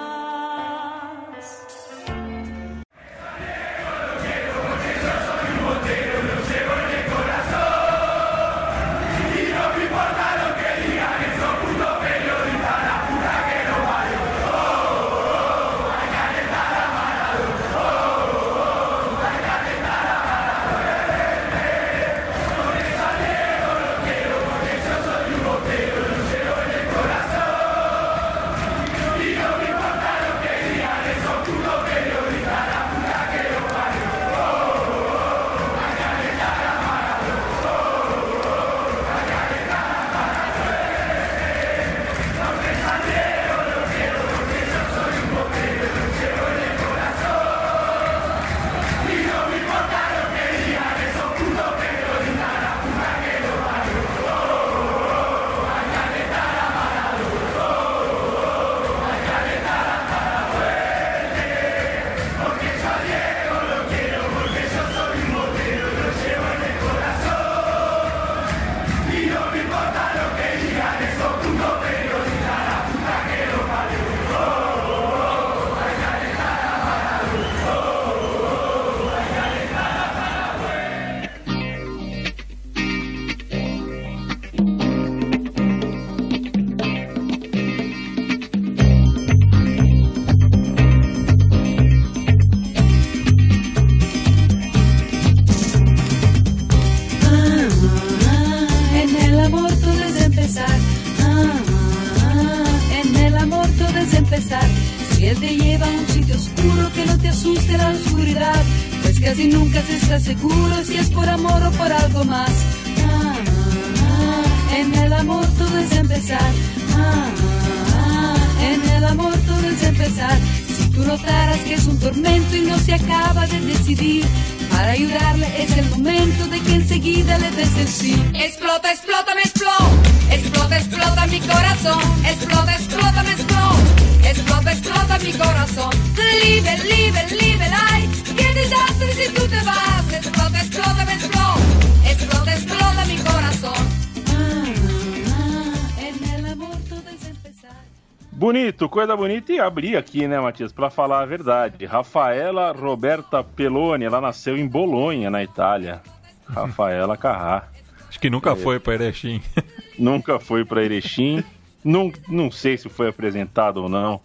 Bonito, coisa bonita e abri aqui, né, Matias, para falar a verdade. Rafaela Roberta Peloni, ela nasceu em Bolonha, na Itália. Rafaela Carrá. Acho que nunca é. foi para Erechim. nunca foi para Erechim. não, não sei se foi apresentado ou não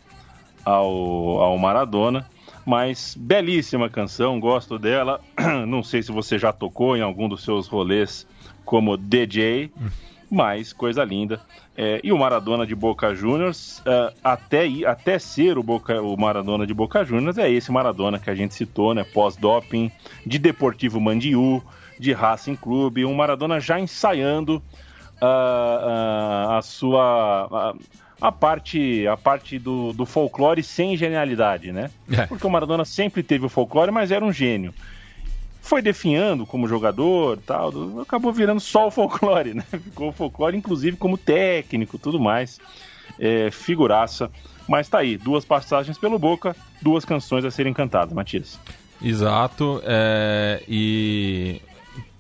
ao, ao Maradona, mas belíssima canção, gosto dela. Não sei se você já tocou em algum dos seus rolês como DJ, mas coisa linda. É, e o Maradona de Boca Juniors, uh, até, até ser o, Boca, o Maradona de Boca Juniors, é esse Maradona que a gente citou, né? Pós-doping, de Deportivo Mandiú, de Racing Clube, um Maradona já ensaiando uh, uh, a sua. a parte, a parte do, do folclore sem genialidade, né? É. Porque o Maradona sempre teve o folclore, mas era um gênio foi definhando como jogador tal, acabou virando só o folclore, né? Ficou o folclore, inclusive, como técnico tudo mais. É, figuraça. Mas tá aí, duas passagens pelo Boca, duas canções a serem cantadas, Matias. Exato, é, e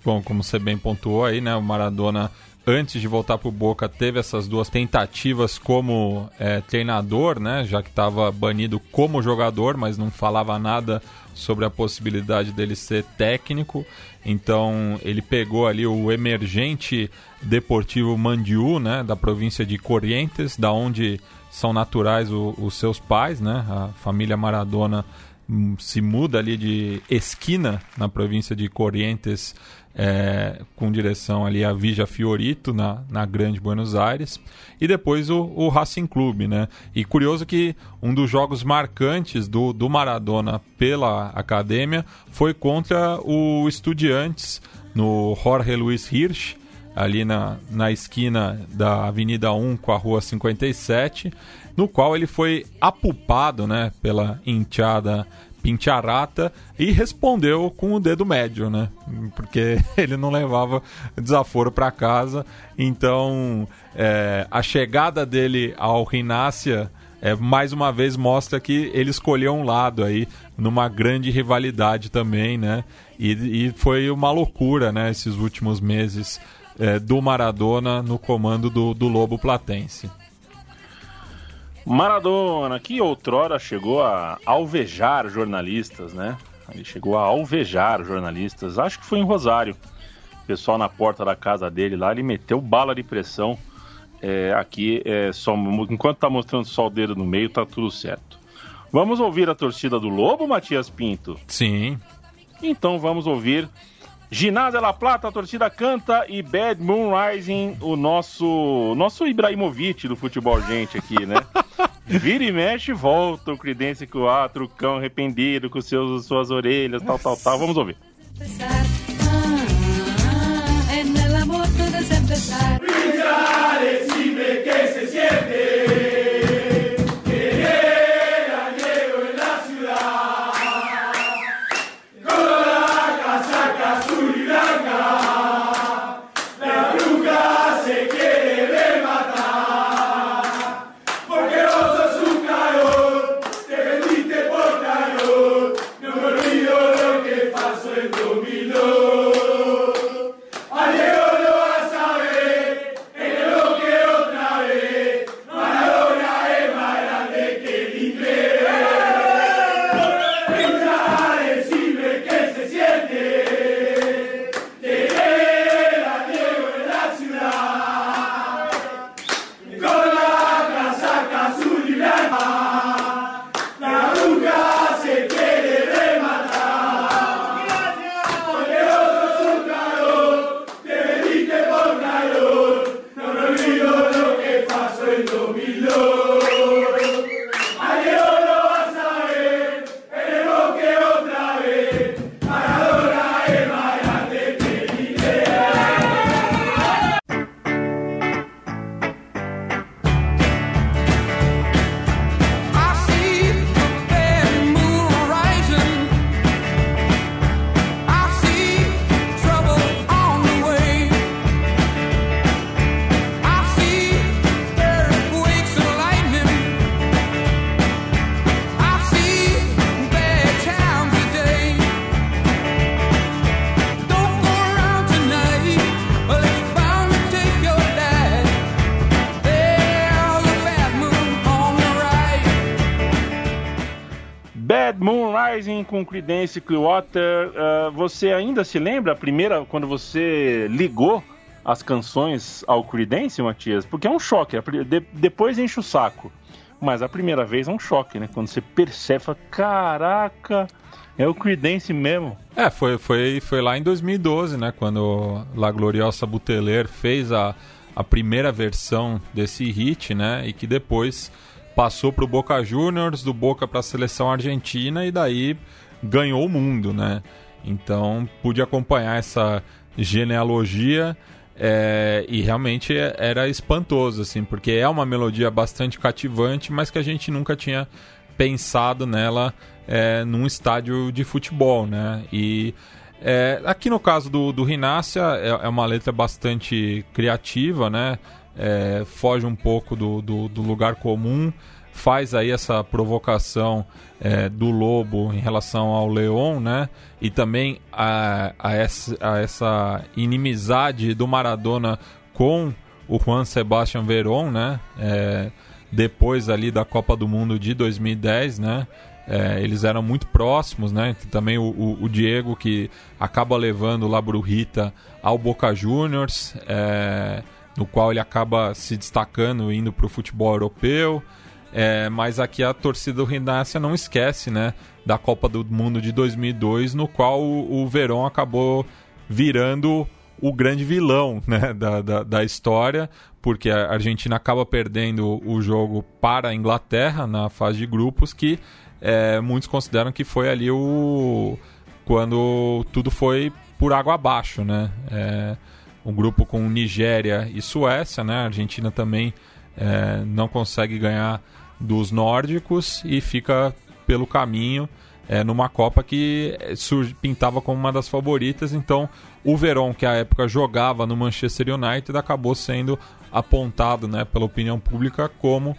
bom, como você bem pontuou aí, né, o Maradona antes de voltar para o Boca teve essas duas tentativas como é, treinador, né, já que estava banido como jogador, mas não falava nada sobre a possibilidade dele ser técnico. Então ele pegou ali o emergente Deportivo Mandiú, né, da província de Corrientes, da onde são naturais o, os seus pais, né? A família Maradona hum, se muda ali de Esquina, na província de Corrientes, é, com direção ali a Vija Fiorito, na, na Grande Buenos Aires, e depois o, o Racing Clube, né? E curioso que um dos jogos marcantes do, do Maradona pela academia foi contra o Estudiantes, no Jorge Luiz Hirsch, ali na, na esquina da Avenida 1 com a Rua 57, no qual ele foi apupado né, pela enteada Pincharata e respondeu com o dedo médio, né? Porque ele não levava desaforo para casa. Então, é, a chegada dele ao Rinácia é, mais uma vez mostra que ele escolheu um lado aí numa grande rivalidade também, né? E, e foi uma loucura, né? Esses últimos meses é, do Maradona no comando do, do Lobo Platense. Maradona, que outrora chegou a alvejar jornalistas, né? Ele chegou a alvejar jornalistas. Acho que foi em Rosário. O pessoal na porta da casa dele lá, ele meteu bala de pressão. É, aqui, é, só, enquanto tá mostrando só o dedo no meio, tá tudo certo. Vamos ouvir a torcida do Lobo, Matias Pinto? Sim. Então vamos ouvir Ginásio La Plata, a torcida canta e Bad Moon Rising, o nosso nosso Ibrahimovic do futebol gente aqui, né? Vira e mexe volta o Credence com o cão arrependido com seus, suas orelhas, tal, tal, tal. Vamos ouvir. Decime que se siente com Creedence Clearwater, uh, você ainda se lembra a primeira quando você ligou as canções ao Creedence, Matias? Porque é um choque, de, depois enche o saco. Mas a primeira vez é um choque, né? Quando você percebe, fala, caraca, é o Creedence mesmo. É, foi, foi, foi lá em 2012, né? Quando La Gloriosa Buteler fez a, a primeira versão desse hit, né? E que depois passou para o Boca Juniors, do Boca para a seleção argentina e daí ganhou o mundo, né? Então pude acompanhar essa genealogia é, e realmente era espantoso, assim, porque é uma melodia bastante cativante, mas que a gente nunca tinha pensado nela é, num estádio de futebol, né? E é, aqui no caso do, do Rinácia é, é, uma letra bastante criativa, né? Foge um pouco do, do, do lugar comum, faz aí essa provocação é, do Lobo em relação ao Leon, né? E também a, a, essa, a essa inimizade do Maradona com o Juan Sebastian Veron, né? É, depois ali da Copa do Mundo de 2010, né? É, eles eram muito próximos, né? Também o, o, o Diego que acaba levando o Labrurita ao Boca Juniors, é, no qual ele acaba se destacando indo para o futebol europeu. É, mas aqui a torcida do Rinácia não esquece, né? Da Copa do Mundo de 2002, no qual o, o Verón acabou virando o grande vilão né, da, da, da, história, porque a Argentina acaba perdendo o jogo para a Inglaterra na fase de grupos, que é, muitos consideram que foi ali o quando tudo foi por água abaixo, né? É, um grupo com Nigéria e Suécia, né? A Argentina também é, não consegue ganhar dos nórdicos e fica pelo caminho é, numa Copa que pintava como uma das favoritas. Então, o Verón, que à época jogava no Manchester United, acabou sendo apontado né, pela opinião pública como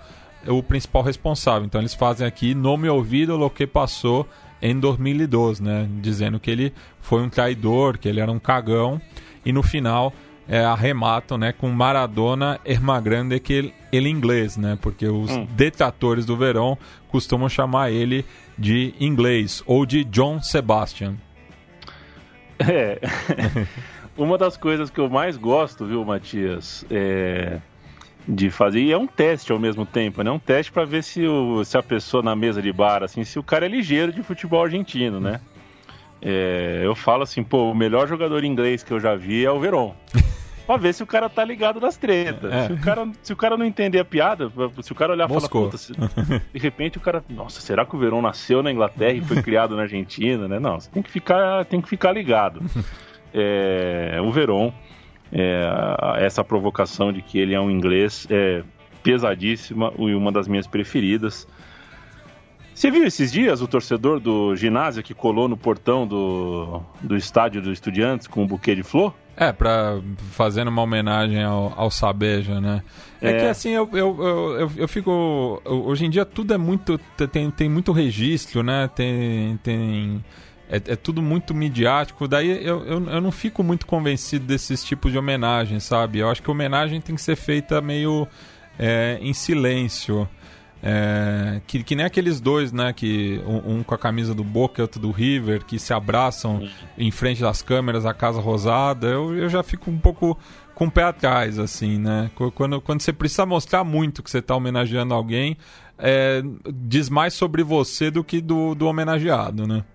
o principal responsável. Então, eles fazem aqui nome ouvido o que passou em 2012, né, dizendo que ele foi um traidor, que ele era um cagão. E no final é, arrematam né, com Maradona é mais grande que ele inglês, né? Porque os hum. detratores do Verão costumam chamar ele de inglês ou de John Sebastian. É. Uma das coisas que eu mais gosto, viu, Matias, é de fazer. E é um teste ao mesmo tempo, né? Um teste para ver se, o, se a pessoa na mesa de bar, assim, se o cara é ligeiro de futebol argentino, né? É, eu falo assim, pô, o melhor jogador inglês que eu já vi é o Verón. pra ver se o cara tá ligado nas tretas. É. Se, o cara, se o cara não entender a piada, se o cara olhar e falar, puta, se, de repente o cara, nossa, será que o Verón nasceu na Inglaterra e foi criado na Argentina, né? Não, você tem que ficar, tem que ficar ligado. É, o Verón, é, essa provocação de que ele é um inglês é pesadíssima e uma das minhas preferidas. Você viu esses dias o torcedor do ginásio que colou no portão do, do estádio do Estudiantes com um buquê de flor? É, pra fazendo uma homenagem ao, ao Sabeja, né? É, é que assim, eu, eu, eu, eu, fico. Hoje em dia tudo é muito. Tem, tem muito registro, né? Tem. tem é, é tudo muito midiático, daí eu, eu, eu não fico muito convencido desses tipos de homenagem, sabe? Eu acho que homenagem tem que ser feita meio é, em silêncio. É, que, que nem aqueles dois, né? Que um, um, com a camisa do Boca e outro do River, que se abraçam em frente das câmeras da Casa Rosada. Eu, eu já fico um pouco com o pé atrás, assim, né? Quando, quando você precisa mostrar muito que você está homenageando alguém, é, diz mais sobre você do que do, do homenageado, né?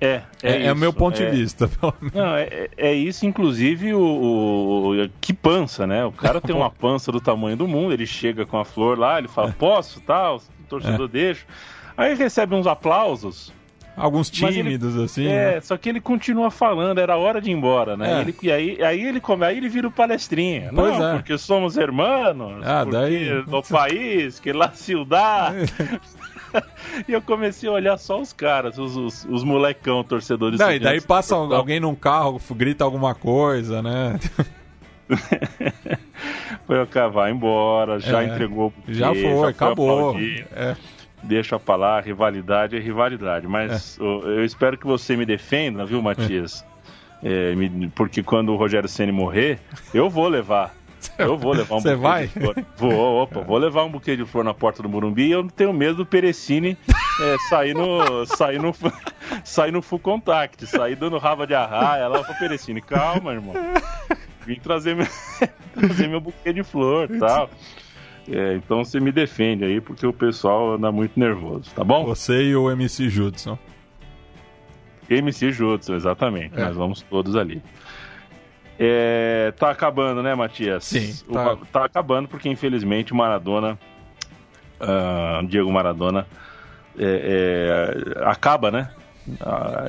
É, é, é, é, o meu ponto é, de vista. Não, é, é isso, inclusive, o, o, Que pança, né? O cara tem uma pança do tamanho do mundo, ele chega com a flor lá, ele fala, posso, tal, tá? o torcedor é. deixa. Aí recebe uns aplausos. Alguns tímidos, ele, assim. É, né? só que ele continua falando, era hora de ir embora, né? É. Ele, e aí, aí ele come, aí ele vira o palestrinha. Pois Não, é. porque somos irmãos, ah, porque daí... no país, que lá cidade. e eu comecei a olhar só os caras, os, os, os molecão torcedores. Não, e daí passa alguém num carro, grita alguma coisa, né? foi o cara, vai embora, já é, entregou Já foi, já acabou. É. Deixa pra lá, rivalidade é rivalidade. Mas é. eu, eu espero que você me defenda, viu, Matias? É, me, porque quando o Rogério Ceni morrer, eu vou levar eu vou levar um Você vai? Vou, opa, vou levar um buquê de flor na porta do Morumbi e eu não tenho medo do Perecini é, sair no. sair no. sair no full contact, sair dando raba de arraia lá pro Perecini. Calma, irmão. Vim trazer meu, trazer meu buquê de flor e tal. É, então você me defende aí, porque o pessoal anda muito nervoso, tá bom? Você e o MC Judson. MC Judson, exatamente. É. Nós vamos todos ali. É, tá acabando, né, Matias? Sim. Tá, tá acabando porque, infelizmente, o Maradona, uh, Diego Maradona, é, é, acaba, né?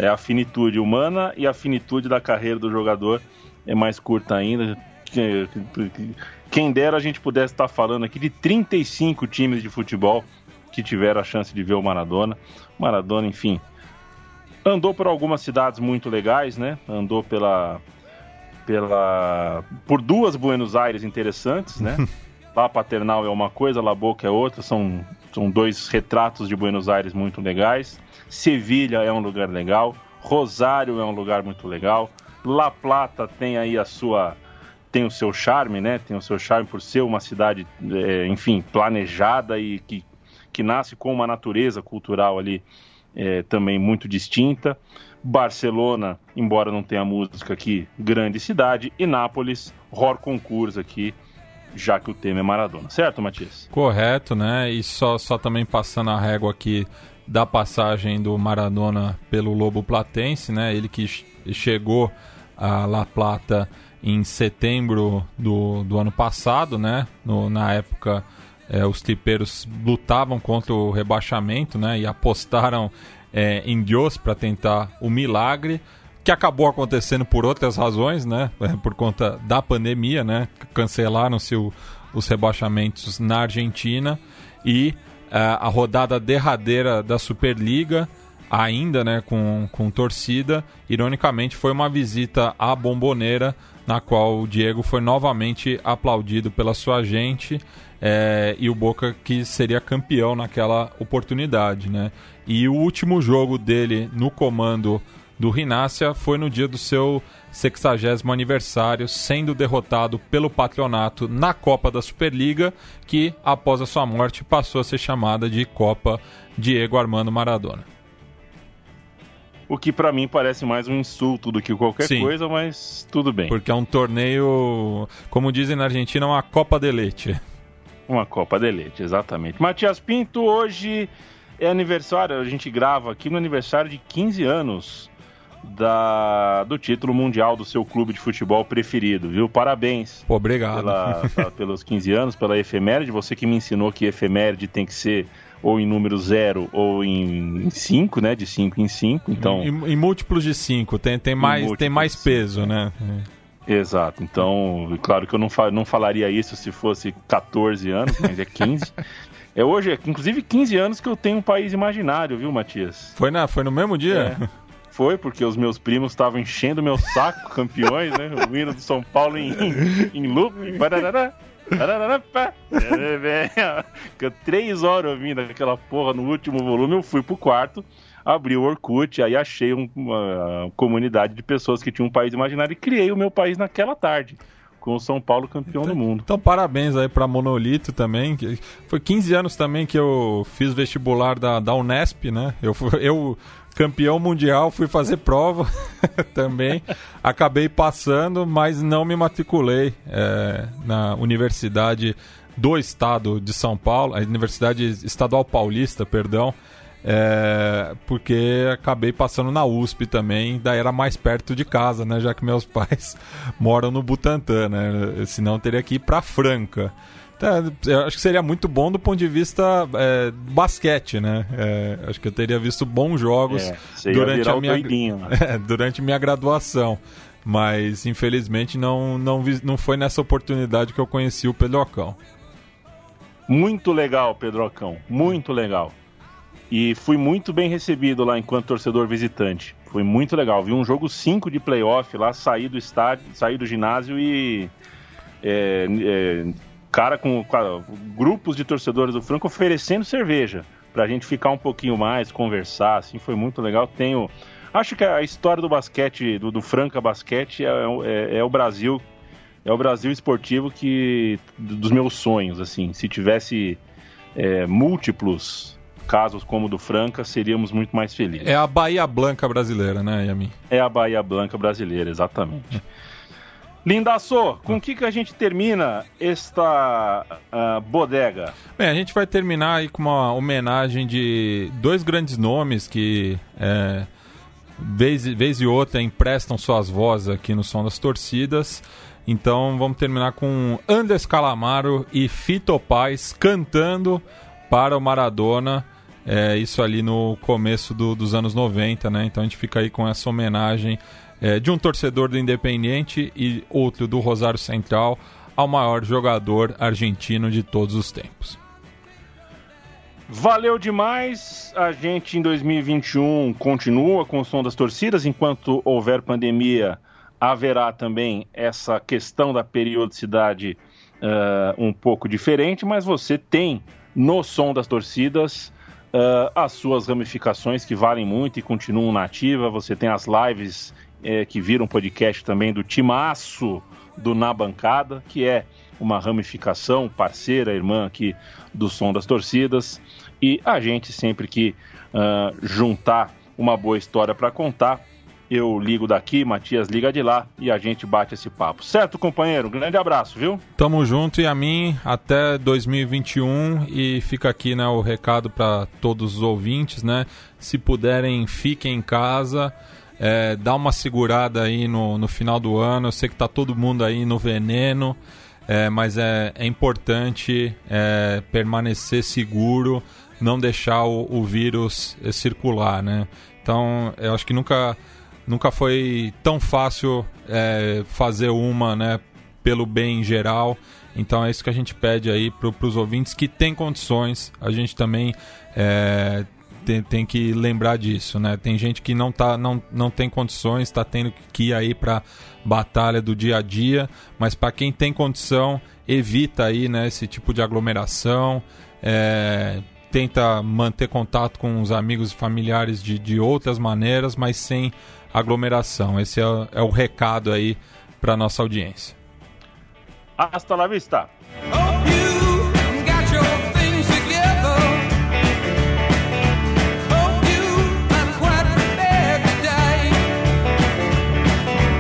É a finitude humana e a finitude da carreira do jogador é mais curta ainda. Quem dera a gente pudesse estar falando aqui de 35 times de futebol que tiveram a chance de ver o Maradona. Maradona, enfim, andou por algumas cidades muito legais, né? Andou pela pela por duas Buenos Aires interessantes, né? La Paternal é uma coisa, La Boca é outra, são, são dois retratos de Buenos Aires muito legais. Sevilha é um lugar legal, Rosário é um lugar muito legal, La Plata tem aí a sua tem o seu charme, né? Tem o seu charme por ser uma cidade, é, enfim, planejada e que, que nasce com uma natureza cultural ali é, também muito distinta. Barcelona, embora não tenha música aqui, grande cidade. E Nápoles, Ror Concurso aqui, já que o tema é Maradona. Certo, Matias? Correto, né? E só, só também passando a régua aqui da passagem do Maradona pelo Lobo Platense, né? Ele que chegou a La Plata em setembro do, do ano passado, né? No, na época, é, os tripeiros lutavam contra o rebaixamento, né? E apostaram é, em Deus para tentar o milagre. que acabou acontecendo por outras razões, né? É, por conta da pandemia, né? Cancelaram-se os rebaixamentos na Argentina e uh, a rodada derradeira da Superliga ainda né, com, com torcida. Ironicamente, foi uma visita à Bomboneira, na qual o Diego foi novamente aplaudido pela sua gente é, e o Boca que seria campeão naquela oportunidade. Né? E o último jogo dele no comando do Rinácia foi no dia do seu 60 aniversário, sendo derrotado pelo Patronato na Copa da Superliga, que após a sua morte passou a ser chamada de Copa Diego Armando Maradona. O que para mim parece mais um insulto do que qualquer Sim. coisa, mas tudo bem. Porque é um torneio, como dizem na Argentina, uma Copa de Leite. Uma Copa de Leite, exatamente. Matias Pinto, hoje é aniversário, a gente grava aqui no aniversário de 15 anos da, do título mundial do seu clube de futebol preferido, viu? Parabéns. Pô, obrigado. Pela, pelos 15 anos, pela efeméride. Você que me ensinou que efeméride tem que ser ou em número zero ou em 5, né? De 5 em 5. Então... Em, em, múltiplos de 5, tem, tem, mais, tem mais peso, né? Exato. Então, claro que eu não, não falaria isso se fosse 14 anos, mas é 15. é hoje, é, inclusive, 15 anos que eu tenho um país imaginário, viu, Matias? Foi, na, foi no mesmo dia? É. Foi, porque os meus primos estavam enchendo meu saco, campeões, né? O hino do São Paulo em, em loop. Três horas ouvindo aquela porra no último volume, eu fui pro quarto, abri o Orkut, aí achei uma comunidade de pessoas que tinham um país imaginário e criei o meu país naquela tarde com o São Paulo campeão então, do mundo. Então, parabéns aí para Monolito também. Que foi 15 anos também que eu fiz vestibular da, da Unesp, né? Eu, eu campeão mundial, fui fazer prova também. Acabei passando, mas não me matriculei é, na Universidade do Estado de São Paulo, a Universidade Estadual Paulista, perdão, é, porque acabei passando na USP também, daí era mais perto de casa, né, já que meus pais moram no Butantã, né, senão teria que ir para Franca. Então, eu acho que seria muito bom do ponto de vista é, basquete, né? É, acho que eu teria visto bons jogos é, durante a minha né? durante minha graduação, mas infelizmente não não vi, não foi nessa oportunidade que eu conheci o Pedrocão. Muito legal, Pedrocão, muito legal. E fui muito bem recebido lá enquanto torcedor visitante. Foi muito legal. Vi um jogo 5 de playoff lá, sair do estádio, sair do ginásio e é, é, cara com, com grupos de torcedores do Franco oferecendo cerveja pra gente ficar um pouquinho mais, conversar, assim, foi muito legal. Tenho. Acho que a história do basquete, do, do Franca Basquete, é, é, é, o Brasil. É o Brasil esportivo que. dos meus sonhos, assim. Se tivesse é, múltiplos casos como o do Franca, seríamos muito mais felizes. É a Bahia Blanca brasileira, né, Yamin? É a Bahia Blanca brasileira, exatamente. Lindaço, com o que, que a gente termina esta uh, bodega? Bem, a gente vai terminar aí com uma homenagem de dois grandes nomes que, é, vez, vez e outra, emprestam suas vozes aqui no Som das Torcidas. Então vamos terminar com Andes Calamaro e Fito Paz cantando para o Maradona. É, isso ali no começo do, dos anos 90, né? Então a gente fica aí com essa homenagem é, de um torcedor do Independiente e outro do Rosário Central ao maior jogador argentino de todos os tempos. Valeu demais. A gente em 2021 continua com o som das torcidas. Enquanto houver pandemia, haverá também essa questão da periodicidade uh, um pouco diferente, mas você tem no som das torcidas uh, as suas ramificações que valem muito e continuam na ativa. Você tem as lives é, que vira um podcast também do Timaço do Na Bancada, que é uma ramificação, parceira, irmã aqui do Som das Torcidas. E a gente sempre que uh, juntar uma boa história para contar, eu ligo daqui, Matias liga de lá e a gente bate esse papo. Certo, companheiro? Grande abraço, viu? Tamo junto e a mim até 2021 e fica aqui né, o recado para todos os ouvintes, né? Se puderem, fiquem em casa. É, dá uma segurada aí no, no final do ano. Eu sei que tá todo mundo aí no veneno, é, mas é, é importante é, permanecer seguro, não deixar o, o vírus é, circular, né? Então, eu acho que nunca nunca foi tão fácil é, fazer uma, né, pelo bem em geral. Então é isso que a gente pede aí para os ouvintes que têm condições. A gente também é, tem, tem, que lembrar disso, né? Tem gente que não, tá, não, não tem condições, está tendo que ir aí para batalha do dia a dia, mas para quem tem condição, evita aí, né, esse tipo de aglomeração. É, tenta manter contato com os amigos e familiares de, de outras maneiras, mas sem aglomeração. Esse é, é o recado aí para nossa audiência. Hasta la vista.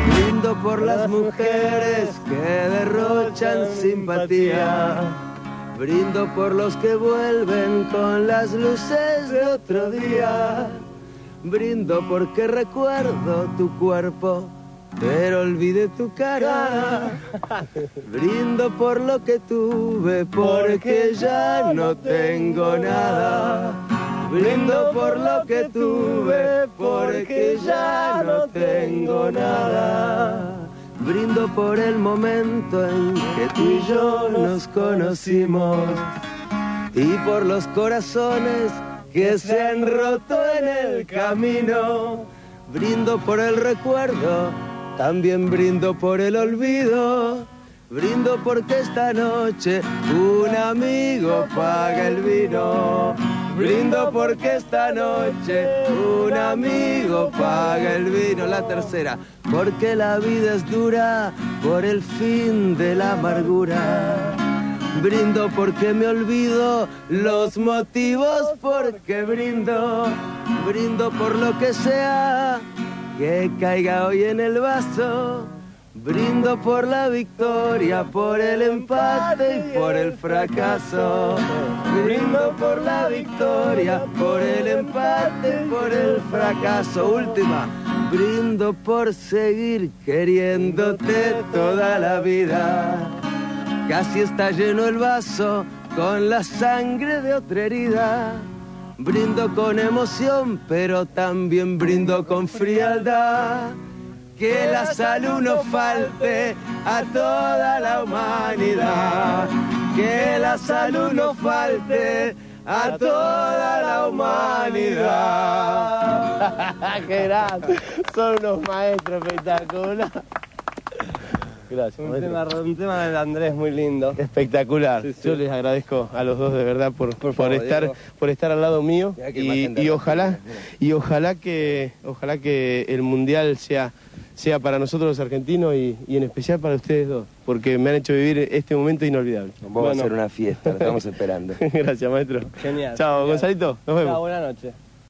Brindo por las mujeres que derrochan simpatía. Brindo por los que vuelven con las luces de otro día. Brindo porque recuerdo tu cuerpo pero olvidé tu cara. Brindo por lo que tuve, porque ya no tengo nada. Brindo por lo que tuve, porque ya no tengo nada. Brindo por el momento en que tú y yo nos conocimos y por los corazones que se han roto en el camino. Brindo por el recuerdo también brindo por el olvido, brindo porque esta noche un amigo paga el vino. Brindo porque esta noche un amigo paga el vino. La tercera, porque la vida es dura por el fin de la amargura. Brindo porque me olvido los motivos porque brindo. Brindo por lo que sea que caiga hoy en el vaso. Brindo por la victoria, por el empate y por el fracaso. Brindo por la victoria, por el empate y por el fracaso. Última, brindo por seguir queriéndote toda la vida. Casi está lleno el vaso con la sangre de otra herida. Brindo con emoción, pero también brindo con frialdad. Que la salud no falte a toda la humanidad. Que la salud no falte a toda la humanidad. ¡Qué! Son unos maestros espectaculares. Gracias. Un tema, un tema de Andrés muy lindo. Espectacular. Sí, sí. Yo les agradezco a los dos de verdad por, por, estar Diego. por estar al lado mío y, la ojalá y ojalá que ojalá que el mundial sea sea para nosotros los argentinos y, y en especial para ustedes dos, porque me han hecho vivir este momento inolvidable. Vamos a hacer una fiesta, lo estamos esperando. Gracias, maestro. Genial. Chao, Genial. Gonzalito. Nos vemos. Chao, buenas noches.